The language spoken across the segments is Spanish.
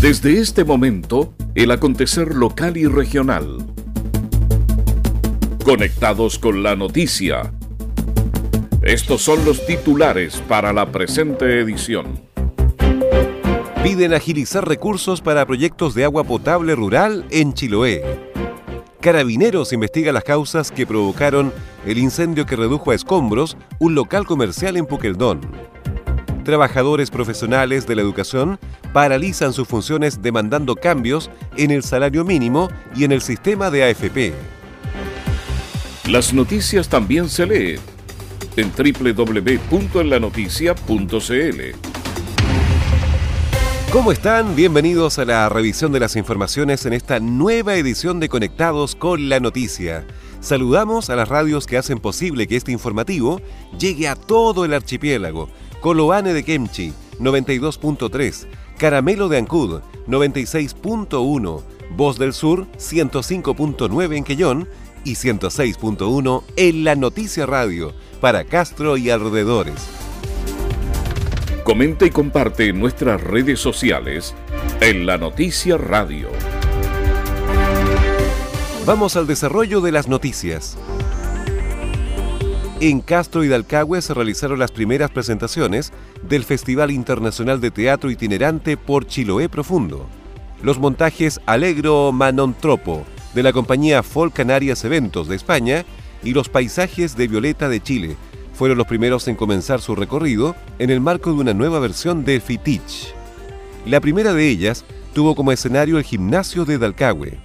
Desde este momento, el acontecer local y regional. Conectados con la noticia. Estos son los titulares para la presente edición. Piden agilizar recursos para proyectos de agua potable rural en Chiloé. Carabineros investiga las causas que provocaron el incendio que redujo a escombros un local comercial en Puqueldón. Trabajadores profesionales de la educación paralizan sus funciones demandando cambios en el salario mínimo y en el sistema de AFP. Las noticias también se leen en www.enlanoticia.cl. ¿Cómo están? Bienvenidos a la revisión de las informaciones en esta nueva edición de Conectados con la Noticia. Saludamos a las radios que hacen posible que este informativo llegue a todo el archipiélago. Coloane de Kemchi, 92.3, Caramelo de Ancud, 96.1, Voz del Sur, 105.9 en Quellón y 106.1 en La Noticia Radio, para Castro y alrededores. Comenta y comparte en nuestras redes sociales en La Noticia Radio. Vamos al desarrollo de las noticias. En Castro y Dalcahue se realizaron las primeras presentaciones del Festival Internacional de Teatro Itinerante por Chiloé Profundo. Los montajes Alegro Manontropo de la compañía Folk Canarias Eventos de España y los paisajes de Violeta de Chile fueron los primeros en comenzar su recorrido en el marco de una nueva versión de Fitich. La primera de ellas tuvo como escenario el gimnasio de Dalcahue.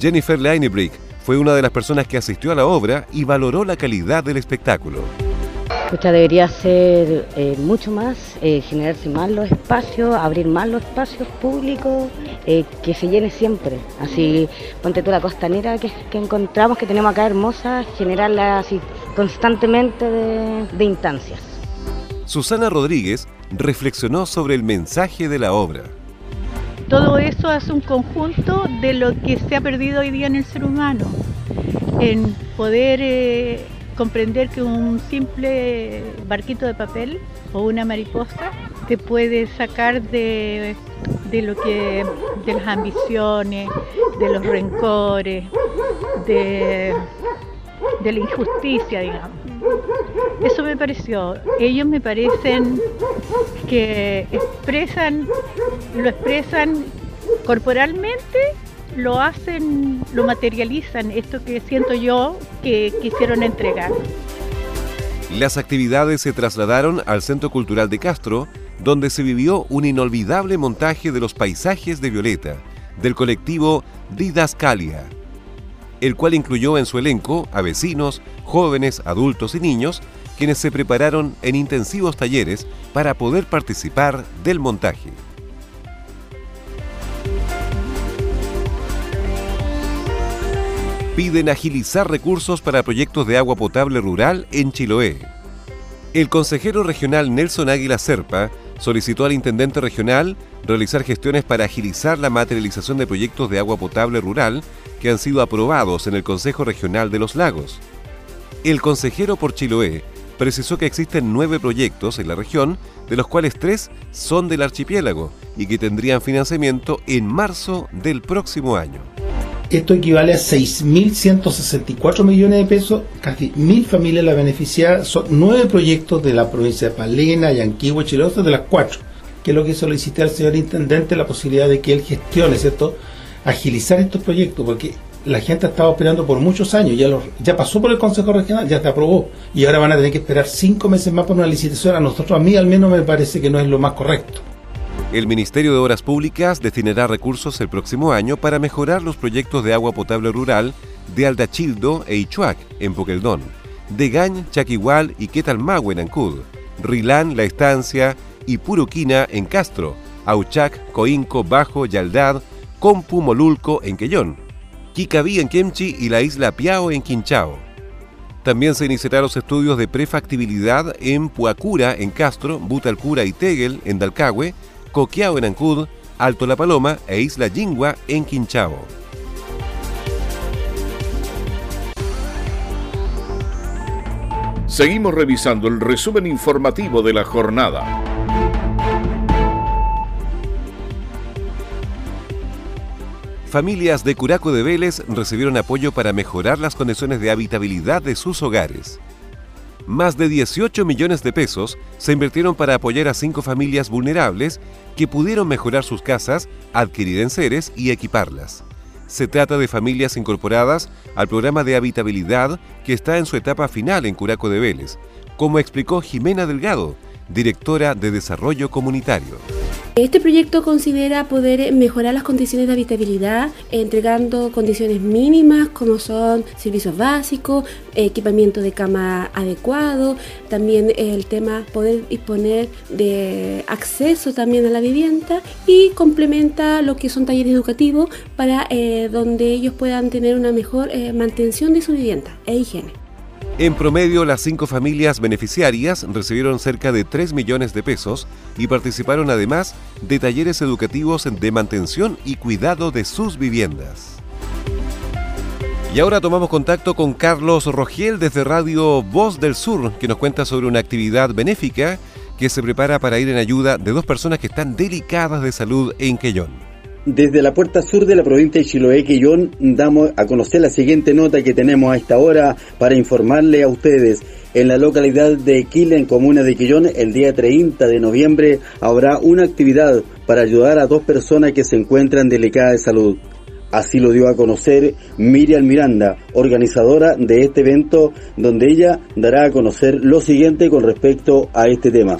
Jennifer Leinebrick fue una de las personas que asistió a la obra y valoró la calidad del espectáculo. Escucha, debería ser eh, mucho más, eh, generarse más los espacios, abrir más los espacios públicos, eh, que se llene siempre. Así, ponte tú la costanera que, que encontramos, que tenemos acá hermosa, generarla así constantemente de, de instancias. Susana Rodríguez reflexionó sobre el mensaje de la obra. Todo eso hace un conjunto de lo que se ha perdido hoy día en el ser humano, en poder eh, comprender que un simple barquito de papel o una mariposa te puede sacar de, de lo que de las ambiciones, de los rencores, de, de la injusticia, digamos. Eso me pareció. Ellos me parecen que expresan, lo expresan corporalmente, lo hacen, lo materializan, esto que siento yo que quisieron entregar. Las actividades se trasladaron al Centro Cultural de Castro, donde se vivió un inolvidable montaje de los paisajes de Violeta, del colectivo Didascalia, el cual incluyó en su elenco a vecinos, jóvenes, adultos y niños, quienes se prepararon en intensivos talleres para poder participar del montaje. Piden agilizar recursos para proyectos de agua potable rural en Chiloé. El consejero regional Nelson Águila Serpa solicitó al intendente regional realizar gestiones para agilizar la materialización de proyectos de agua potable rural que han sido aprobados en el Consejo Regional de los Lagos. El consejero por Chiloé precisó que existen nueve proyectos en la región, de los cuales tres son del archipiélago y que tendrían financiamiento en marzo del próximo año. Esto equivale a 6.164 millones de pesos, casi mil familias la beneficiadas, son nueve proyectos de la provincia de Palena, Yanquihue, Chiloé, de las cuatro, que es lo que solicité al señor intendente la posibilidad de que él gestione, ¿cierto?, agilizar estos proyectos, porque la gente ha estado esperando por muchos años, ya, los, ya pasó por el Consejo Regional, ya se aprobó, y ahora van a tener que esperar cinco meses más por una licitación. A nosotros, a mí al menos me parece que no es lo más correcto. El Ministerio de Obras Públicas destinará recursos el próximo año para mejorar los proyectos de agua potable rural de Aldachildo e Ichuac, en Poqueldón, de Gañ, Chaquihual y Quetalmahue, en Ancud, Rilán, La Estancia y Puruquina, en Castro, Auchac, Coinco, Bajo, Yaldad, Compu, Molulco, en Quellón, Kikaví, en Kemchi y la isla Piao, en Quinchao. También se iniciarán los estudios de prefactibilidad en Puacura, en Castro, Butalcura y Tegel, en Dalcahue, Coquiao en Ancud, Alto La Paloma e Isla Yingua en Quinchao. Seguimos revisando el resumen informativo de la jornada. familias de Curaco de Vélez recibieron apoyo para mejorar las condiciones de habitabilidad de sus hogares. Más de 18 millones de pesos se invirtieron para apoyar a cinco familias vulnerables que pudieron mejorar sus casas, adquirir enseres y equiparlas. Se trata de familias incorporadas al programa de habitabilidad que está en su etapa final en Curaco de Vélez, como explicó Jimena Delgado, directora de Desarrollo Comunitario. Este proyecto considera poder mejorar las condiciones de habitabilidad entregando condiciones mínimas como son servicios básicos, equipamiento de cama adecuado, también el tema poder disponer de acceso también a la vivienda y complementa lo que son talleres educativos para eh, donde ellos puedan tener una mejor eh, mantención de su vivienda e higiene. En promedio, las cinco familias beneficiarias recibieron cerca de 3 millones de pesos y participaron además de talleres educativos de mantención y cuidado de sus viviendas. Y ahora tomamos contacto con Carlos Rogiel desde Radio Voz del Sur, que nos cuenta sobre una actividad benéfica que se prepara para ir en ayuda de dos personas que están delicadas de salud en Quellón. Desde la puerta sur de la provincia de Chiloé, Quillón, damos a conocer la siguiente nota que tenemos a esta hora para informarle a ustedes. En la localidad de en comuna de Quillón, el día 30 de noviembre habrá una actividad para ayudar a dos personas que se encuentran delicadas de salud. Así lo dio a conocer Miriam Miranda, organizadora de este evento, donde ella dará a conocer lo siguiente con respecto a este tema.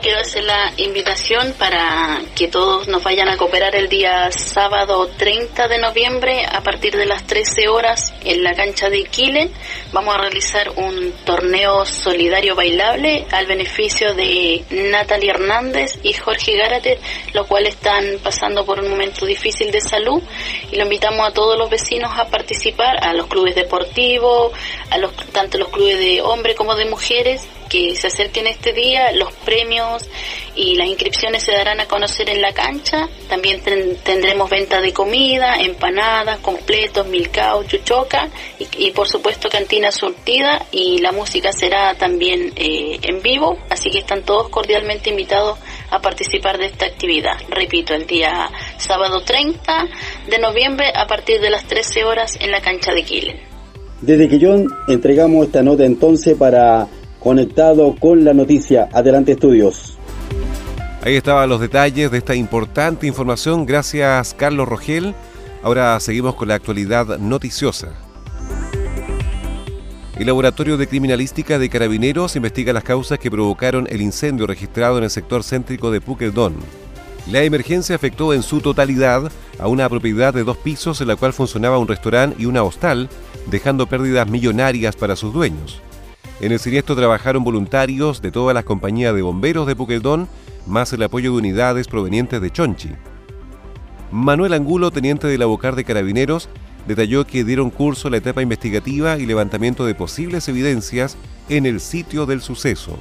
Quiero hacer la invitación para que todos nos vayan a cooperar el día sábado 30 de noviembre a partir de las 13 horas en la cancha de Quilen. Vamos a realizar un torneo solidario bailable al beneficio de Natalie Hernández y Jorge Gárate, los cuales están pasando por un momento difícil de salud y lo invitamos a todos los vecinos a participar, a los clubes deportivos, a los, tanto los clubes de hombres como de mujeres que se acerquen este día, los premios y las inscripciones se darán a conocer en la cancha. También tendremos venta de comida, empanadas, completos, milcao, chuchoca y, por supuesto cantina surtida y la música será también eh, en vivo, así que están todos cordialmente invitados a participar de esta actividad. Repito, el día sábado 30 de noviembre a partir de las 13 horas en la cancha de Quilen. Desde que yo entregamos esta nota entonces para conectado con la noticia. Adelante estudios. Ahí estaban los detalles de esta importante información. Gracias Carlos Rogel. Ahora seguimos con la actualidad noticiosa. El Laboratorio de Criminalística de Carabineros investiga las causas que provocaron el incendio registrado en el sector céntrico de Puquedón. La emergencia afectó en su totalidad a una propiedad de dos pisos en la cual funcionaba un restaurante y una hostal, dejando pérdidas millonarias para sus dueños. En el siniestro trabajaron voluntarios de todas las compañías de bomberos de Puqueldón, más el apoyo de unidades provenientes de Chonchi. Manuel Angulo, teniente de la Bocar de Carabineros, detalló que dieron curso a la etapa investigativa y levantamiento de posibles evidencias en el sitio del suceso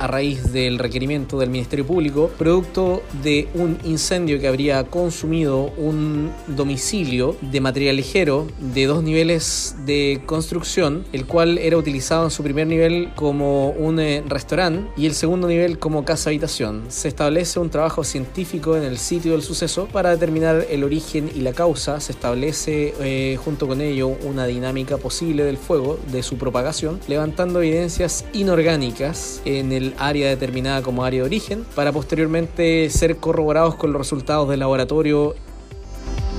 a raíz del requerimiento del Ministerio Público, producto de un incendio que habría consumido un domicilio de material ligero de dos niveles de construcción, el cual era utilizado en su primer nivel como un eh, restaurante y el segundo nivel como casa habitación. Se establece un trabajo científico en el sitio del suceso para determinar el origen y la causa. Se establece eh, junto con ello una dinámica posible del fuego, de su propagación, levantando evidencias inorgánicas en el área determinada como área de origen, para posteriormente ser corroborados con los resultados del laboratorio.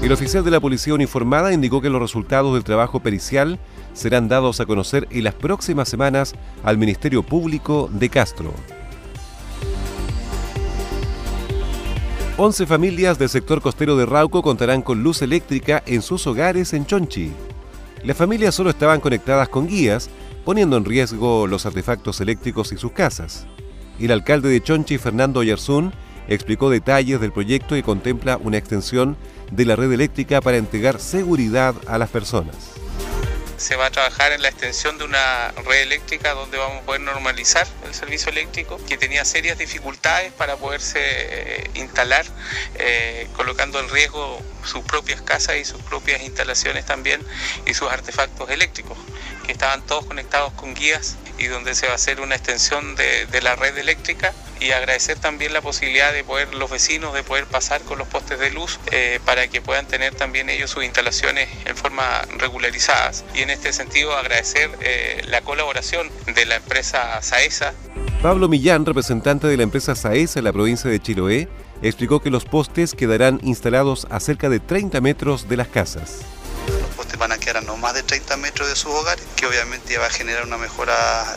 El oficial de la policía uniformada indicó que los resultados del trabajo pericial serán dados a conocer en las próximas semanas al Ministerio Público de Castro. 11 familias del sector costero de Rauco contarán con luz eléctrica en sus hogares en Chonchi. Las familias solo estaban conectadas con guías poniendo en riesgo los artefactos eléctricos y sus casas. El alcalde de Chonchi, Fernando Yarzún, explicó detalles del proyecto y contempla una extensión de la red eléctrica para entregar seguridad a las personas se va a trabajar en la extensión de una red eléctrica donde vamos a poder normalizar el servicio eléctrico que tenía serias dificultades para poderse eh, instalar, eh, colocando en riesgo sus propias casas y sus propias instalaciones también y sus artefactos eléctricos estaban todos conectados con guías y donde se va a hacer una extensión de, la red eléctrica y agradecer también la posibilidad de poder los vecinos de poder pasar con los postes de luz eh, para que puedan tener también ellos sus instalaciones en forma regularizadas y en este sentido agradecer eh, la colaboración de la empresa Saesa. Pablo Millán, representante de la empresa Saesa en la provincia de Chiloé, explicó que los postes quedarán instalados a cerca de 30 metros de las casas van a quedar a no más de 30 metros de sus hogares, que obviamente va a generar una mejora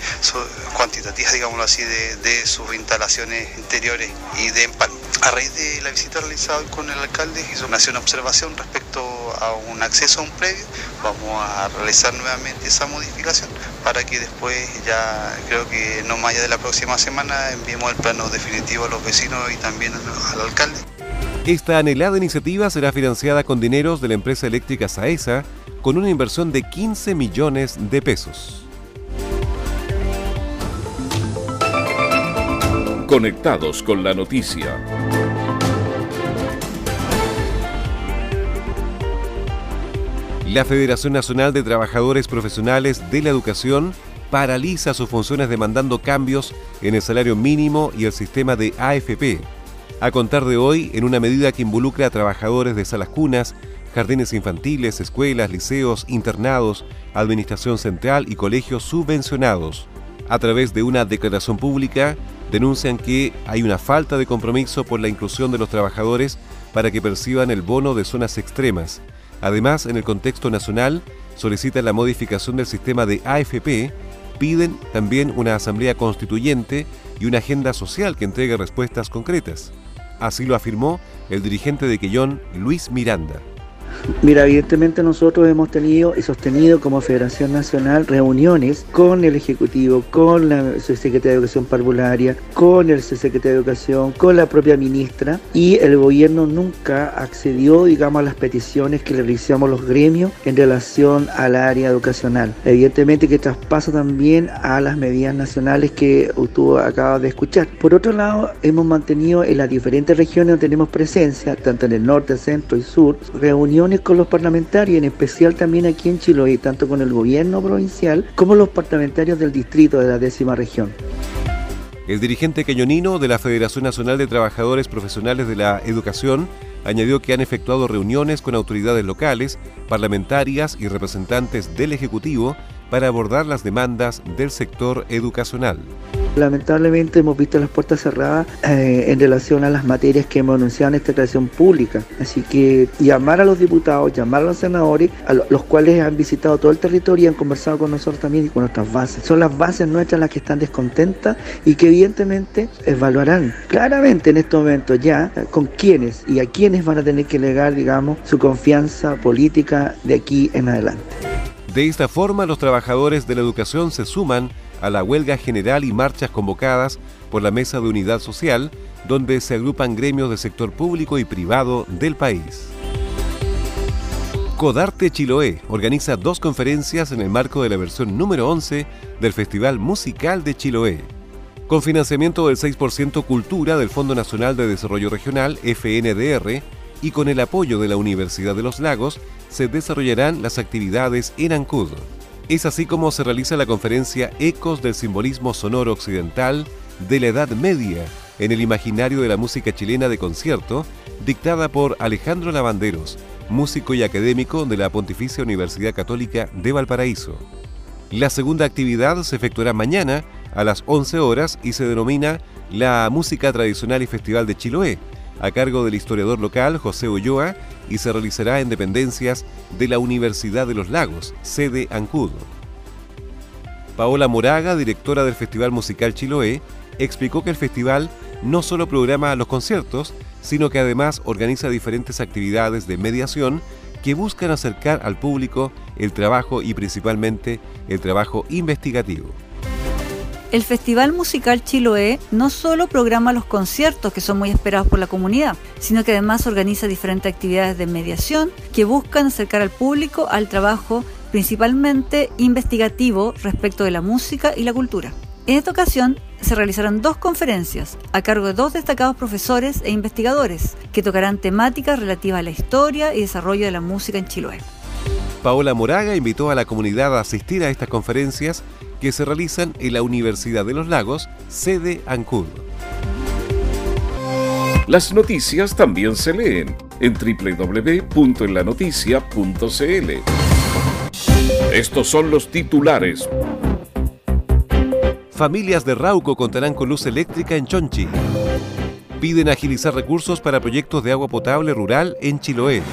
cuantitativa, digámoslo así, de, sus instalaciones interiores y de empalme. A raíz de la visita realizada con el alcalde, hizo una observación respecto a un acceso a un predio. Vamos a realizar nuevamente esa modificación para que después ya creo que no más allá de la próxima semana enviemos el plano definitivo a los vecinos y también al alcalde. Esta anhelada iniciativa será financiada con dineros de la empresa eléctrica Saesa con una inversión de 15 millones de pesos. Conectados con la noticia. La Federación Nacional de Trabajadores Profesionales de la Educación paraliza sus funciones demandando cambios en el salario mínimo y el sistema de AFP. A contar de hoy, en una medida que involucra a trabajadores de salas cunas, jardines infantiles, escuelas, liceos, internados, administración central y colegios subvencionados. A través de una declaración pública, denuncian que hay una falta de compromiso por la inclusión de los trabajadores para que perciban el bono de zonas extremas. Además, en el contexto nacional, solicitan la modificación del sistema de AFP, piden también una asamblea constituyente y una agenda social que entregue respuestas concretas. Así lo afirmó el dirigente de Quellón, Luis Miranda. Mira, evidentemente nosotros hemos tenido y sostenido como Federación Nacional reuniones con el Ejecutivo, con la Secretaría de Educación Parvularia, con el Secretario de Educación, con la propia ministra y el gobierno nunca accedió, digamos, a las peticiones que le realizamos los gremios en relación al área educacional. Evidentemente que traspasa también a las medidas nacionales que tú acabas de escuchar. Por otro lado, hemos mantenido en las diferentes regiones donde tenemos presencia, tanto en el norte, centro y sur, reuniones con los parlamentarios, en especial también aquí en Chiloé, tanto con el gobierno provincial como los parlamentarios del distrito de la décima región. El dirigente queñonino de la Federación Nacional de Trabajadores Profesionales de la Educación añadió que han efectuado reuniones con autoridades locales, parlamentarias y representantes del Ejecutivo para abordar las demandas del sector educacional. Lamentablemente hemos visto las puertas cerradas eh, en relación a las materias que hemos anunciado en esta creación pública. Así que llamar a los diputados, llamar a los senadores, a los cuales han visitado todo el territorio y han conversado con nosotros también y con nuestras bases. Son las bases nuestras las que están descontentas y que evidentemente evaluarán claramente en estos momentos ya con quiénes y a quiénes van a tener que legar, digamos, su confianza política de aquí en adelante. De esta forma, los trabajadores de la educación se suman a la huelga general y marchas convocadas por la Mesa de Unidad Social, donde se agrupan gremios del sector público y privado del país. Codarte Chiloé organiza dos conferencias en el marco de la versión número 11 del Festival Musical de Chiloé. Con financiamiento del 6% Cultura del Fondo Nacional de Desarrollo Regional, FNDR, y con el apoyo de la Universidad de los Lagos, se desarrollarán las actividades en Ancud. Es así como se realiza la conferencia Ecos del Simbolismo Sonoro Occidental de la Edad Media en el imaginario de la música chilena de concierto, dictada por Alejandro Lavanderos, músico y académico de la Pontificia Universidad Católica de Valparaíso. La segunda actividad se efectuará mañana a las 11 horas y se denomina la Música Tradicional y Festival de Chiloé, a cargo del historiador local José Ulloa y se realizará en dependencias de la Universidad de los Lagos, sede Ancudo. Paola Moraga, directora del Festival Musical Chiloé, explicó que el festival no solo programa los conciertos, sino que además organiza diferentes actividades de mediación que buscan acercar al público el trabajo y principalmente el trabajo investigativo. El Festival Musical Chiloé no solo programa los conciertos que son muy esperados por la comunidad, sino que además organiza diferentes actividades de mediación que buscan acercar al público al trabajo principalmente investigativo respecto de la música y la cultura. En esta ocasión se realizaron dos conferencias a cargo de dos destacados profesores e investigadores que tocarán temáticas relativas a la historia y desarrollo de la música en Chiloé. Paola Moraga invitó a la comunidad a asistir a estas conferencias que se realizan en la Universidad de los Lagos, sede Ancud. Las noticias también se leen en www.enlanoticia.cl. Estos son los titulares. Familias de Rauco contarán con luz eléctrica en Chonchi. Piden agilizar recursos para proyectos de agua potable rural en Chiloé.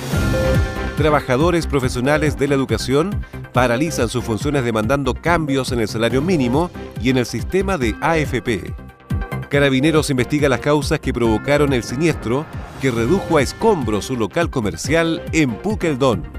Trabajadores profesionales de la educación paralizan sus funciones demandando cambios en el salario mínimo y en el sistema de AFP. Carabineros investiga las causas que provocaron el siniestro que redujo a escombros su local comercial en Pukeldón.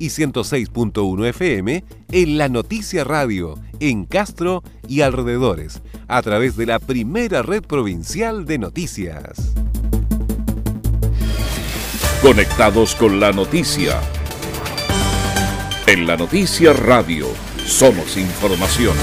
y 106.1 FM en La Noticia Radio en Castro y alrededores a través de la primera red provincial de noticias. Conectados con la noticia. En la Noticia Radio somos información.